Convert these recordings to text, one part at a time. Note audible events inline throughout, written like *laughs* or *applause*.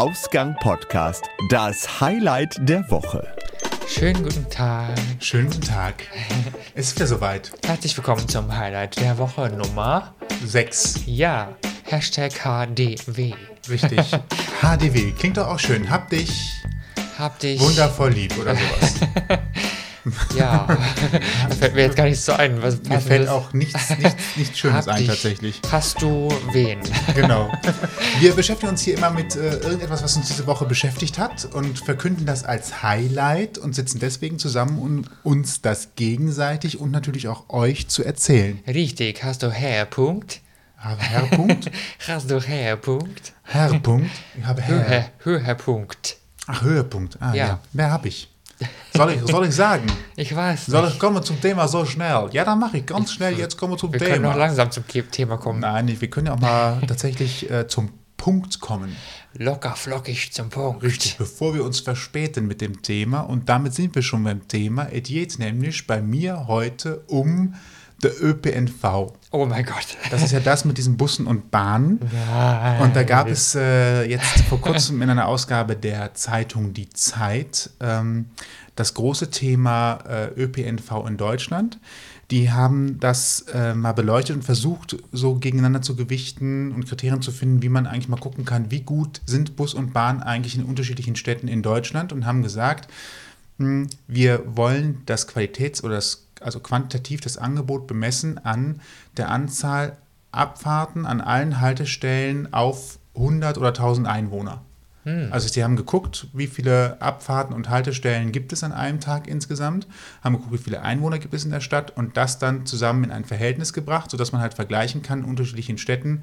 Ausgang Podcast, das Highlight der Woche. Schönen guten Tag. Schönen guten Tag. Es ist wieder soweit. Herzlich willkommen zum Highlight der Woche Nummer. Sechs. Ja, Hashtag HDW. Richtig. *laughs* HDW. Klingt doch auch schön. Hab dich Hab dich. wundervoll lieb oder sowas. *laughs* Ja, *laughs* fällt mir jetzt gar nichts so ein. Was Mir fällt auch nichts, nichts, nichts *laughs* Schönes ein dich. tatsächlich. Hast du wen? *laughs* Genau. Wir beschäftigen uns hier immer mit äh, irgendetwas, was uns diese Woche beschäftigt hat und verkünden das als Highlight und sitzen deswegen zusammen, um uns das gegenseitig und natürlich auch euch zu erzählen. Richtig, hast du Herrpunkt? Habe Herrpunkt? Hast du Herrpunkt? Herrpunkt? Ich habe Herr. Höhe, Höhepunkt. Ach, Höhepunkt. Ah, Ja. ja. Wer habe ich? Soll ich, soll ich sagen? *laughs* Ich weiß Soll ich kommen zum Thema so schnell? Ja, dann mache ich ganz schnell. Jetzt kommen wir zum Wir können noch Thema. langsam zum Thema kommen. Nein, wir können ja auch mal *laughs* tatsächlich äh, zum Punkt kommen. Locker flockig zum Punkt. Richtig, bevor wir uns verspäten mit dem Thema. Und damit sind wir schon beim Thema. Es geht nämlich bei mir heute um der ÖPNV. Oh mein Gott. Das ist ja das mit diesen Bussen und Bahnen. Nein. Und da gab es äh, jetzt vor kurzem in einer Ausgabe der Zeitung Die Zeit ähm, das große Thema äh, ÖPNV in Deutschland. Die haben das äh, mal beleuchtet und versucht, so gegeneinander zu gewichten und Kriterien zu finden, wie man eigentlich mal gucken kann, wie gut sind Bus und Bahn eigentlich in unterschiedlichen Städten in Deutschland und haben gesagt, hm, wir wollen das Qualitäts- oder das, also quantitativ das Angebot bemessen an der Anzahl Abfahrten an allen Haltestellen auf 100 oder 1000 Einwohner. Also sie haben geguckt, wie viele Abfahrten und Haltestellen gibt es an einem Tag insgesamt, haben geguckt, wie viele Einwohner gibt es in der Stadt und das dann zusammen in ein Verhältnis gebracht, sodass man halt vergleichen kann in unterschiedlichen Städten,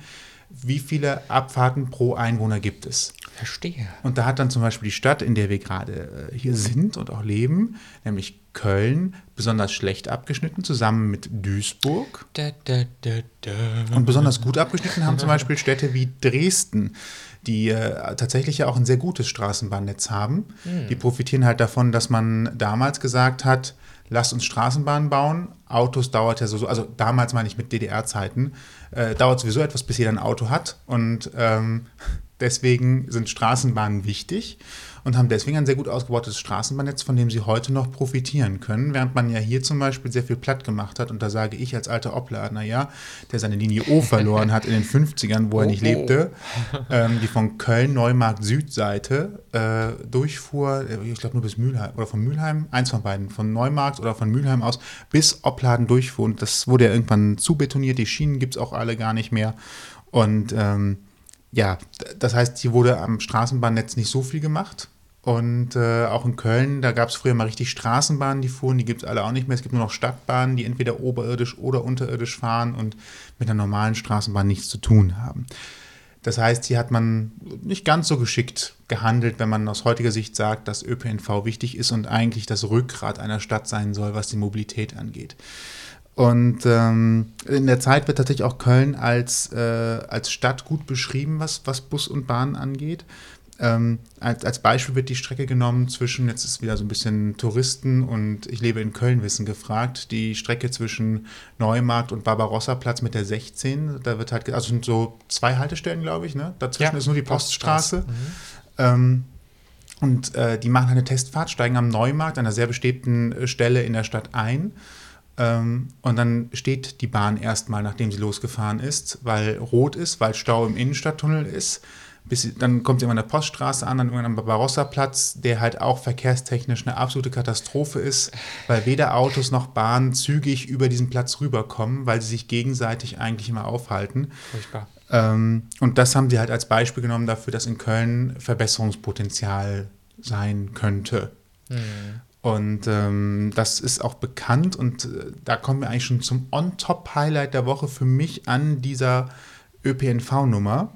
wie viele Abfahrten pro Einwohner gibt es. Verstehe. Und da hat dann zum Beispiel die Stadt, in der wir gerade äh, hier sind und auch leben, nämlich Köln, besonders schlecht abgeschnitten, zusammen mit Duisburg. Da, da, da. Und besonders gut abgeschnitten haben zum Beispiel Städte wie Dresden, die äh, tatsächlich ja auch ein sehr gutes Straßenbahnnetz haben. Die profitieren halt davon, dass man damals gesagt hat, lasst uns Straßenbahnen bauen. Autos dauert ja so, also damals meine ich mit DDR-Zeiten, äh, dauert sowieso etwas, bis jeder ein Auto hat. Und ähm, deswegen sind Straßenbahnen wichtig und haben deswegen ein sehr gut ausgebautes Straßenbahnnetz, von dem sie heute noch profitieren können, während man ja hier zum Beispiel sehr viel platt gemacht hat. Und da sage ich als alter Oplader, naja, der seine Linie O verloren hat in den 50ern, wo er nicht Oh, oh. lebte, ähm, die von Köln Neumarkt Südseite äh, durchfuhr, äh, ich glaube nur bis Mülheim oder von Mülheim, eins von beiden, von Neumarkt oder von Mülheim aus bis Opladen durchfuhr. Und das wurde ja irgendwann zubetoniert, die Schienen gibt es auch alle gar nicht mehr. Und ähm, ja, das heißt, hier wurde am Straßenbahnnetz nicht so viel gemacht. Und äh, auch in Köln, da gab es früher mal richtig Straßenbahnen, die fuhren, die gibt es alle auch nicht mehr. Es gibt nur noch Stadtbahnen, die entweder oberirdisch oder unterirdisch fahren und mit einer normalen Straßenbahn nichts zu tun haben. Das heißt, hier hat man nicht ganz so geschickt gehandelt, wenn man aus heutiger Sicht sagt, dass ÖPNV wichtig ist und eigentlich das Rückgrat einer Stadt sein soll, was die Mobilität angeht. Und ähm, in der Zeit wird tatsächlich auch Köln als, äh, als Stadt gut beschrieben, was, was Bus und Bahn angeht. Ähm, als, als Beispiel wird die Strecke genommen zwischen, jetzt ist wieder so ein bisschen Touristen und ich lebe in Köln Wissen gefragt, die Strecke zwischen Neumarkt und Barbarossa-Platz mit der 16. Da wird halt, also sind so zwei Haltestellen, glaube ich, ne? Dazwischen Ja, ist nur die Poststraße. Poststraße. Ähm, und äh, die machen eine Testfahrt, steigen am Neumarkt, einer sehr bestehten äh, Stelle in der Stadt ein. Ähm, und dann steht die Bahn erstmal, nachdem sie losgefahren ist, weil rot ist, weil Stau im Innenstadttunnel ist. Bis dann kommt sie immer an der Poststraße an, dann irgendwann am Barbarossa-Platz, der halt auch verkehrstechnisch eine absolute Katastrophe ist, weil weder Autos noch Bahnen zügig über diesen Platz rüberkommen, weil sie sich gegenseitig eigentlich immer aufhalten. Furchtbar. Ähm, und das haben sie halt als Beispiel genommen dafür, dass in Köln Verbesserungspotenzial sein könnte. Und ähm, das ist auch bekannt und äh, da kommen wir eigentlich schon zum On-Top-Highlight der Woche für mich an dieser ÖPNV-Nummer.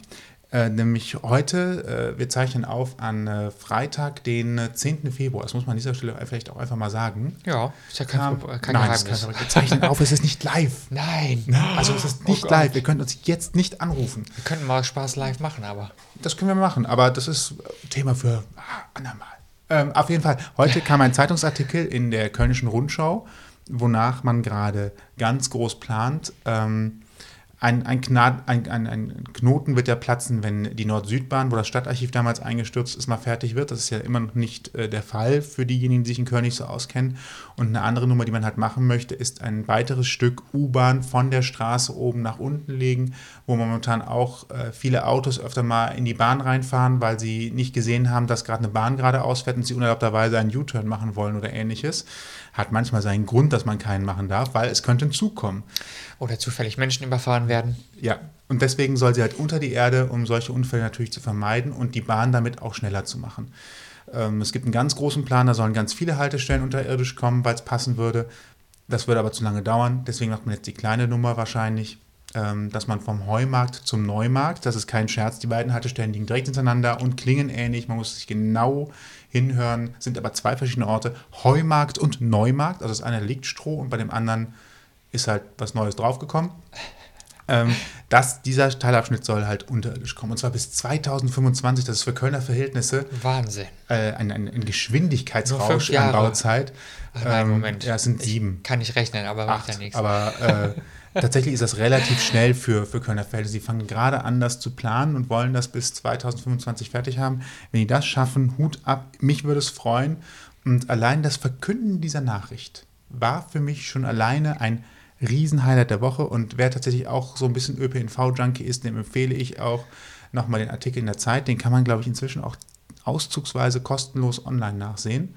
Äh, nämlich heute, äh, wir zeichnen auf an äh, Freitag, den äh, 10. Februar. Das muss man an dieser Stelle vielleicht auch einfach mal sagen. Ja, ist ja kein, Pro- kein Nein, Geheimnis. kann, wir zeichnen auf, es ist nicht live. *laughs* Nein. Ne? Also es ist Oh nicht Gott. live. Ihr könnt uns jetzt nicht anrufen. Wir könnten mal Spaß live machen, aber. Das können wir machen, aber das ist Thema für ah, andermal. Ähm, auf jeden Fall, heute kam ein Zeitungsartikel in der Kölnischen Rundschau, wonach man gerade ganz groß plant, ähm, ein, ein, Gnad, ein, ein, Knoten wird ja platzen, wenn die Nord-Süd-Bahn, wo das Stadtarchiv damals eingestürzt ist, mal fertig wird. Das ist ja immer noch nicht äh, der Fall für diejenigen, die sich in nicht so auskennen. Und eine andere Nummer, die man halt machen möchte, ist ein weiteres Stück U-Bahn von der Straße oben nach unten legen, wo momentan auch äh, viele Autos öfter mal in die Bahn reinfahren, weil sie nicht gesehen haben, dass gerade eine Bahn gerade ausfährt und sie unerlaubterweise einen U-Turn machen wollen oder ähnliches. Hat manchmal seinen Grund, dass man keinen machen darf, weil es könnte ein Zug kommen. Oder zufällig Menschen überfahren werden. Ja, und deswegen soll sie halt unter die Erde, um solche Unfälle natürlich zu vermeiden und die Bahn damit auch schneller zu machen. Ähm, es gibt einen ganz großen Plan, da sollen ganz viele Haltestellen unterirdisch kommen, weil es passen würde. Das würde aber zu lange dauern. Deswegen macht man jetzt die kleine Nummer wahrscheinlich, ähm, dass man vom Heumarkt zum Neumarkt, das ist kein Scherz, die beiden Haltestellen liegen direkt hintereinander und klingen ähnlich. Man muss sich genau hinhören, sind aber zwei verschiedene Orte. Heumarkt und Neumarkt, also das eine liegt Stroh und bei dem anderen ist halt was Neues draufgekommen. Ähm, dass dieser Teilabschnitt soll halt unterirdisch kommen. Und zwar bis 2025. Das ist für Kölner Verhältnisse Wahnsinn. Äh, ein, ein, ein Geschwindigkeitsrausch an Bauzeit. Ach, nein, ähm, Moment. Ja, es sind sieben. Ich kann nicht rechnen, aber macht Acht. ja nichts. Aber äh, *laughs* tatsächlich ist das relativ schnell für, für Kölner Verhältnisse. Sie fangen gerade an, das zu planen und wollen das bis 2025 fertig haben. Wenn die das schaffen, Hut ab. Mich würde es freuen. Und allein das Verkünden dieser Nachricht war für mich schon alleine ein Riesenhighlight der Woche und wer tatsächlich auch so ein bisschen ÖPNV-Junkie ist, dem empfehle ich auch nochmal den Artikel in der Zeit. Den kann man, glaube ich, inzwischen auch auszugsweise kostenlos online nachsehen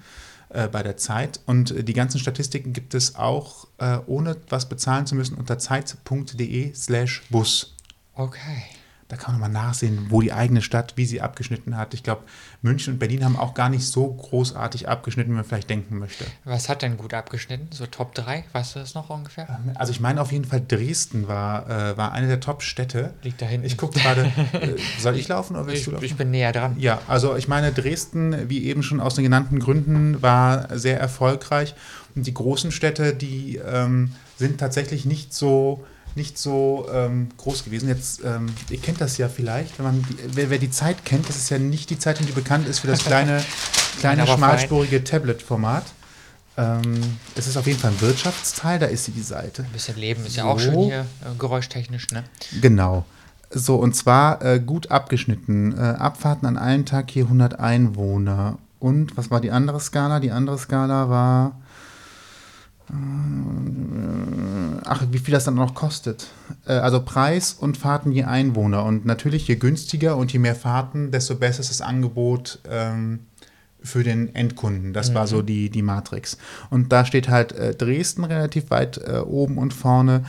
äh, bei der Zeit. Und äh, die ganzen Statistiken gibt es auch, äh, ohne was bezahlen zu müssen, unter zeit.de slash Bus. Okay. Da kann man mal nachsehen, wo die eigene Stadt, wie sie abgeschnitten hat. Ich glaube, München und Berlin haben auch gar nicht so großartig abgeschnitten, wie man vielleicht denken möchte. Was hat denn gut abgeschnitten? So Top 3? Weißt du das noch ungefähr? Also ich meine auf jeden Fall Dresden war, äh, war eine der Top-Städte. Liegt da hinten. Ich gucke gerade, äh, *laughs* soll ich laufen oder willst Ich, du laufen? ich bin näher dran. Ja, also ich meine, Dresden, wie eben schon aus den genannten Gründen, war sehr erfolgreich. Und die großen Städte, die ähm, sind tatsächlich nicht so, nicht so ähm, groß gewesen. Jetzt, ähm, ihr kennt das ja vielleicht, wenn man die, wer, wer die Zeit kennt, das ist ja nicht die Zeit, die bekannt ist für das kleine, *laughs* kleine schmalspurige Tablet-Format. Ähm, es ist auf jeden Fall ein Wirtschaftsteil, da ist sie die Seite. Ein bisschen Leben ist ja So. auch schön hier, äh, geräuschtechnisch, ne? Genau. So, und zwar äh, gut abgeschnitten. Äh, Abfahrten an einem Tag hier 100 Einwohner. Und was war die andere Skala? Die andere Skala war. Äh, ach, wie viel das dann noch kostet. Äh, also Preis und Fahrten je Einwohner. Und natürlich, je günstiger und je mehr Fahrten, desto besser ist das Angebot ähm, für den Endkunden. Das war so die, die Matrix. Und da steht halt äh, Dresden relativ weit äh, oben und vorne.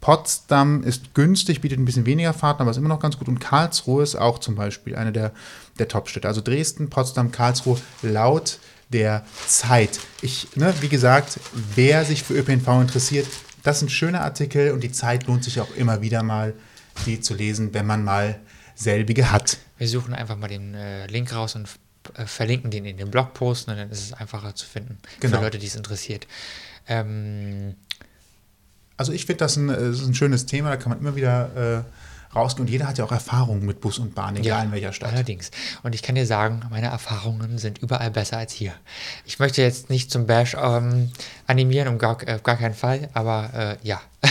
Potsdam ist günstig, bietet ein bisschen weniger Fahrten, aber ist immer noch ganz gut. Und Karlsruhe ist auch zum Beispiel eine der, der Top-Städte. Also Dresden, Potsdam, Karlsruhe laut der Zeit. Ich, ne, wie gesagt, wer sich für ÖPNV interessiert, das sind schöne Artikel und die Zeit lohnt sich auch immer wieder mal, die zu lesen, wenn man mal selbige hat. Wir suchen einfach mal den äh, Link raus und äh, verlinken den in den Blogpost und dann ist es einfacher zu finden Genau. für Leute, die es interessiert. Ähm, Also ich finde das ein, äh, ein schönes Thema, da kann man immer wieder äh, rausgehen und jeder hat ja auch Erfahrung mit Bus und Bahn, egal in welcher Stadt. Allerdings. Und ich kann dir sagen, meine Erfahrungen sind überall besser als hier. Ich möchte jetzt nicht zum Bash ähm, animieren, um gar, äh, gar keinen Fall, aber äh, ja. *laughs*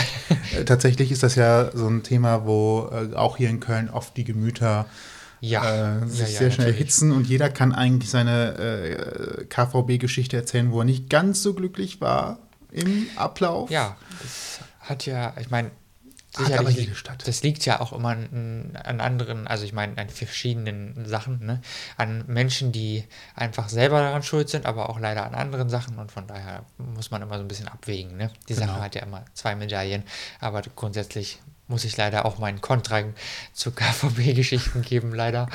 Äh, Tatsächlich ist das ja so ein Thema, wo äh, auch hier in Köln oft die Gemüter Ja, äh, sich ja, ja, sehr schnell natürlich. erhitzen und jeder kann eigentlich seine äh, KVB-Geschichte erzählen, wo er nicht ganz so glücklich war im Ablauf. Ja, das hat ja, ich meine, Hat aber jede Stadt. das liegt ja auch immer an, an anderen, also ich meine an verschiedenen Sachen, ne? an Menschen, die einfach selber daran schuld sind, aber auch leider an anderen Sachen und von daher muss man immer so ein bisschen abwägen. Ne? Die Genau. Sache hat ja immer zwei Medaillen, aber grundsätzlich muss ich leider auch meinen Kontra zu KVB-Geschichten *laughs* geben, leider.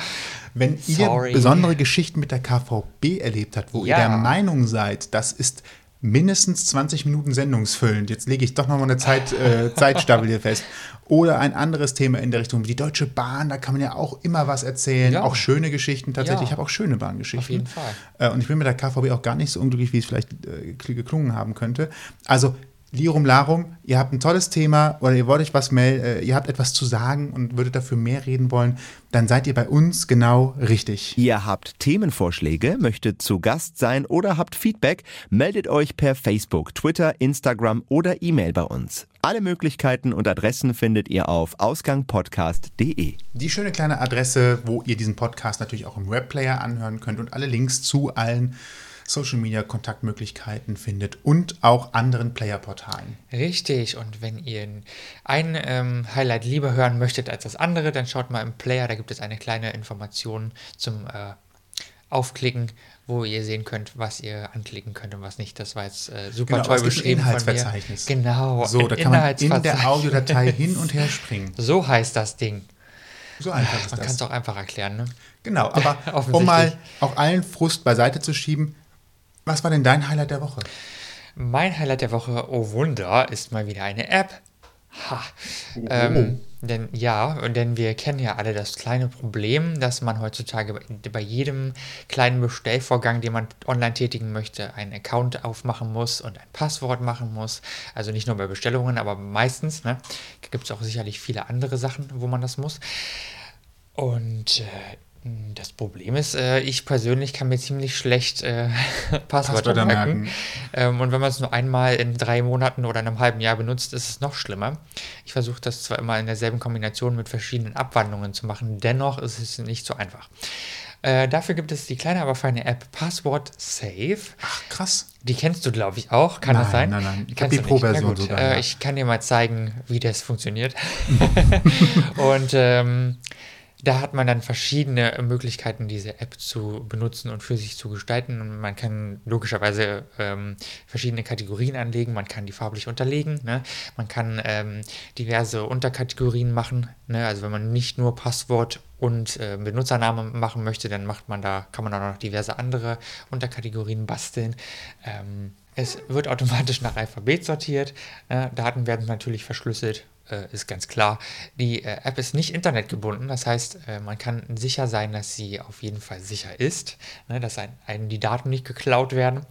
Wenn Sorry. ihr besondere Geschichten mit der KVB erlebt habt, wo Ja. ihr der Meinung seid, das ist mindestens 20 Minuten sendungsfüllend, jetzt lege ich doch nochmal eine Zeit, äh, Zeitstaffel hier fest, oder ein anderes Thema in der Richtung wie die Deutsche Bahn, da kann man ja auch immer was erzählen, Ja. auch schöne Geschichten tatsächlich, Ja. ich habe auch schöne Bahngeschichten. Auf jeden Fall. Äh, und ich bin mit der KVB auch gar nicht so unglücklich, wie es vielleicht äh, geklungen haben könnte. Also Lirum Larum, ihr habt ein tolles Thema oder ihr wollt euch was melden, äh, ihr habt etwas zu sagen und würdet dafür mehr reden wollen, dann seid ihr bei uns genau richtig. Ihr habt Themenvorschläge, möchtet zu Gast sein oder habt Feedback, meldet euch per Facebook, Twitter, Instagram oder E-Mail bei uns. Alle Möglichkeiten und Adressen findet ihr auf ausgangpodcast.de. Die schöne kleine Adresse, wo ihr diesen Podcast natürlich auch im Webplayer anhören könnt und alle Links zu allen Social Media Kontaktmöglichkeiten findet und auch anderen Player-Portalen. Richtig, und wenn ihr ein ähm, Highlight lieber hören möchtet als das andere, dann schaut mal im Player, da gibt es eine kleine Information zum äh, Aufklicken, wo ihr sehen könnt, was ihr anklicken könnt und was nicht. Das war jetzt äh, super Genau, toll beschrieben von mir. Inhaltsverzeichnis. Genau, So, da kann man in der Inhaltsverzeichnis. Audiodatei *laughs* hin und her springen. So heißt das Ding. So einfach ist Man kann das. es auch einfach erklären, ne? Genau, aber *laughs* um mal auch allen Frust beiseite zu schieben, was war denn dein Highlight der Woche? Mein Highlight der Woche, oh Wunder, ist mal wieder eine App. Ha. Ähm, denn ja, und denn wir kennen ja alle das kleine Problem, dass man heutzutage bei, bei jedem kleinen Bestellvorgang, den man online tätigen möchte, einen Account aufmachen muss und ein Passwort machen muss. Also nicht nur bei Bestellungen, aber meistens. Ne, Gibt es auch sicherlich viele andere Sachen, wo man das muss. Und äh, das Problem ist, äh, ich persönlich kann mir ziemlich schlecht äh, *laughs* Passwörter merken. Ähm, und wenn man es nur einmal in drei Monaten oder einem halben Jahr benutzt, ist es noch schlimmer. Ich versuche das zwar immer in derselben Kombination mit verschiedenen Abwandlungen zu machen, dennoch ist es nicht so einfach. Äh, dafür gibt es die kleine, aber feine App Password Safe. Ach, krass. Die kennst du, glaube ich, auch. Kann das Nein, sein? nein, nein. Ich Kennst die? Pro-Version sogar, Äh, ja. ich kann dir mal zeigen, wie das funktioniert. *laughs* *laughs* und ähm, da hat man dann verschiedene Möglichkeiten, diese App zu benutzen und für sich zu gestalten. Und man kann logischerweise ähm, verschiedene Kategorien anlegen. Man kann die farblich unterlegen. Ne? Man kann ähm, diverse Unterkategorien machen. Ne? Also wenn man nicht nur Passwort und äh, Benutzername machen möchte, dann macht man da, kann man auch noch diverse andere Unterkategorien basteln. Ähm, es wird automatisch nach Alphabet sortiert. Äh, Daten werden natürlich verschlüsselt, ist ganz klar. Die äh, App ist nicht internetgebunden, das heißt, äh, man kann sicher sein, dass sie auf jeden Fall sicher ist, ne, dass ein, einem die Daten nicht geklaut werden.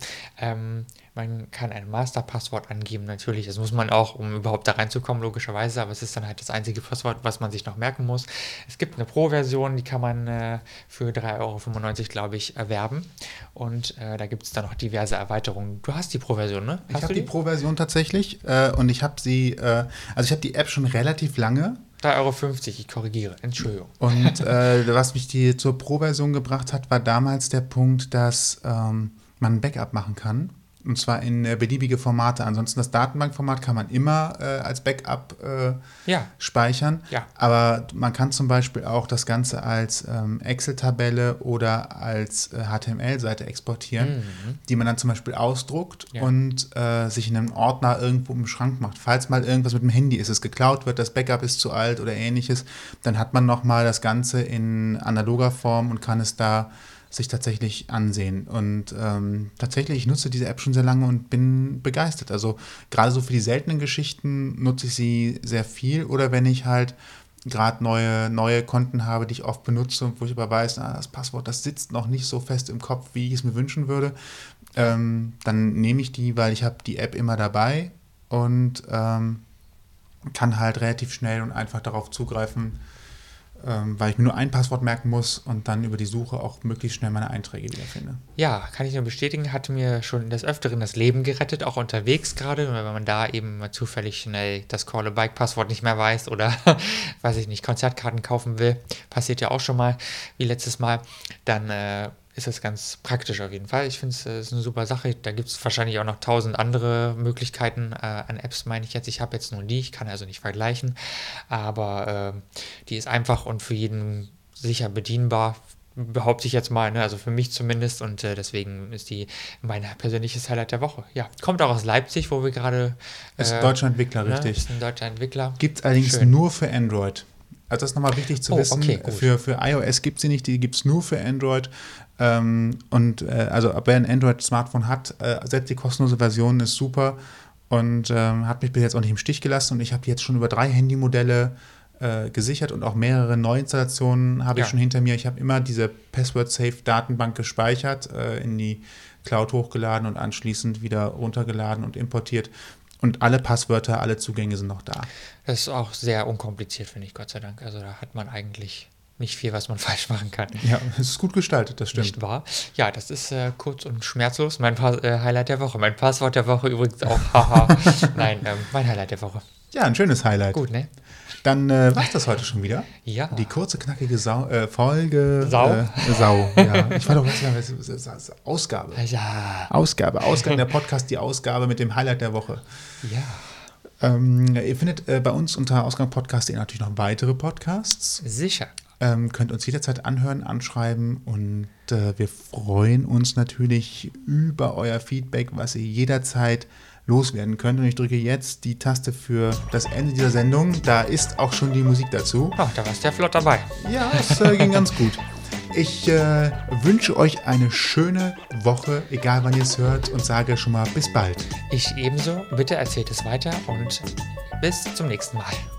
Man kann ein Masterpasswort angeben, natürlich. Das muss man auch, um überhaupt da reinzukommen, logischerweise. Aber es ist dann halt das einzige Passwort, was man sich noch merken muss. Es gibt eine Pro-Version, die kann man äh, für 3,95 Euro, glaube ich, erwerben. Und äh, da gibt es dann noch diverse Erweiterungen. Du hast die Pro-Version, ne? Ich Hast habe du die Pro-Version tatsächlich äh, und ich habe sie, äh, also ich habe die App schon relativ lange 3,50 Euro, ich korrigiere. Entschuldigung. und *laughs* äh, was mich die zur Pro-Version gebracht hat, war damals der Punkt, dass ähm, man ein Backup machen kann. Und zwar in äh, beliebige Formate. Ansonsten das Datenbankformat kann man immer äh, als Backup äh, Ja. speichern. Ja. Aber man kann zum Beispiel auch das Ganze als ähm, Excel-Tabelle oder als äh, HTML-Seite exportieren, die man dann zum Beispiel ausdruckt Ja. und äh, sich in einem Ordner irgendwo im Schrank macht. Falls mal irgendwas mit dem Handy ist, es geklaut wird, das Backup ist zu alt oder ähnliches, dann hat man nochmal das Ganze in analoger Form und kann es da sich tatsächlich ansehen. Und ähm, tatsächlich, ich nutze diese App schon sehr lange und bin begeistert. Also gerade so für die seltenen Geschichten nutze ich sie sehr viel. Oder wenn ich halt gerade neue, neue Konten habe, die ich oft benutze und wo ich aber weiß, ah, das Passwort, das sitzt noch nicht so fest im Kopf, wie ich es mir wünschen würde, ähm, dann nehme ich die, weil ich habe die App immer dabei und ähm, kann halt relativ schnell und einfach darauf zugreifen, weil ich mir nur ein Passwort merken muss und dann über die Suche auch möglichst schnell meine Einträge wiederfinde. Ja, kann ich nur bestätigen, hat mir schon des Öfteren das Leben gerettet, auch unterwegs gerade, wenn man da eben zufällig schnell das Call-a-Bike-Passwort nicht mehr weiß oder, *laughs* weiß ich nicht, Konzertkarten kaufen will, passiert ja auch schon mal, wie letztes Mal, dann äh, ist das ganz praktisch auf jeden Fall. Ich finde es äh, ist eine super Sache. Da gibt es wahrscheinlich auch noch tausend andere Möglichkeiten äh, an Apps, meine ich jetzt. Ich habe jetzt nur die, ich kann also nicht vergleichen, aber äh, die ist einfach und für jeden sicher bedienbar behaupte ich jetzt mal, ne? also für mich zumindest und äh, deswegen ist die mein persönliches Highlight der Woche. Ja, kommt auch aus Leipzig, wo wir gerade Ist äh, ein deutscher Entwickler, ne? richtig. Ist ein deutscher Entwickler. Gibt es allerdings Schön. nur für Android. Also das ist nochmal wichtig zu Oh, wissen. okay, für, für iOS gibt es sie nicht, die gibt es nur für Android. Ähm, und äh, also wer ein Android-Smartphone hat, äh, setzt die kostenlose Version, ist super und ähm, hat mich bis jetzt auch nicht im Stich gelassen. Und ich habe jetzt schon über drei Handymodelle äh, gesichert und auch mehrere Neuinstallationen habe Ja. ich schon hinter mir. Ich habe immer diese Password-Safe-Datenbank gespeichert, äh, in die Cloud hochgeladen und anschließend wieder runtergeladen und importiert. Und alle Passwörter, alle Zugänge sind noch da. Das ist auch sehr unkompliziert, finde ich, Gott sei Dank. Also da hat man eigentlich nicht viel, was man *laughs* falsch machen kann. Ja, es ist gut gestaltet, das stimmt. Nicht wahr? Ja, das ist äh, kurz und schmerzlos mein pa äh, Highlight der Woche. Mein Passwort der Woche übrigens auch. *laughs* Haha. Nein, ähm, mein Highlight der Woche. Ja, ein schönes Highlight. Gut, ne? Dann äh, war das heute schon wieder. Ja. Die kurze, knackige Sau, äh, Folge. Sau? Äh, Sau, ja. Ich war doch was- was- Ausgabe. Ja. Ausgabe. Ausgang der Podcast, die Ausgabe mit dem Highlight der Woche. Ja. Ähm, ihr findet äh, bei uns unter Ausgang Podcast natürlich noch weitere Podcasts. Sicher. Ähm, könnt uns jederzeit anhören, anschreiben und äh, wir freuen uns natürlich über euer Feedback, was ihr jederzeit loswerden könnt. Und ich drücke jetzt die Taste für das Ende dieser Sendung. Da ist auch schon die Musik dazu. Oh, da warst du ja flott dabei. Ja, es äh, ging ganz gut. Ich äh, wünsche euch eine schöne Woche, egal wann ihr es hört, und sage schon mal bis bald. Ich ebenso. Bitte erzählt es weiter und bis zum nächsten Mal.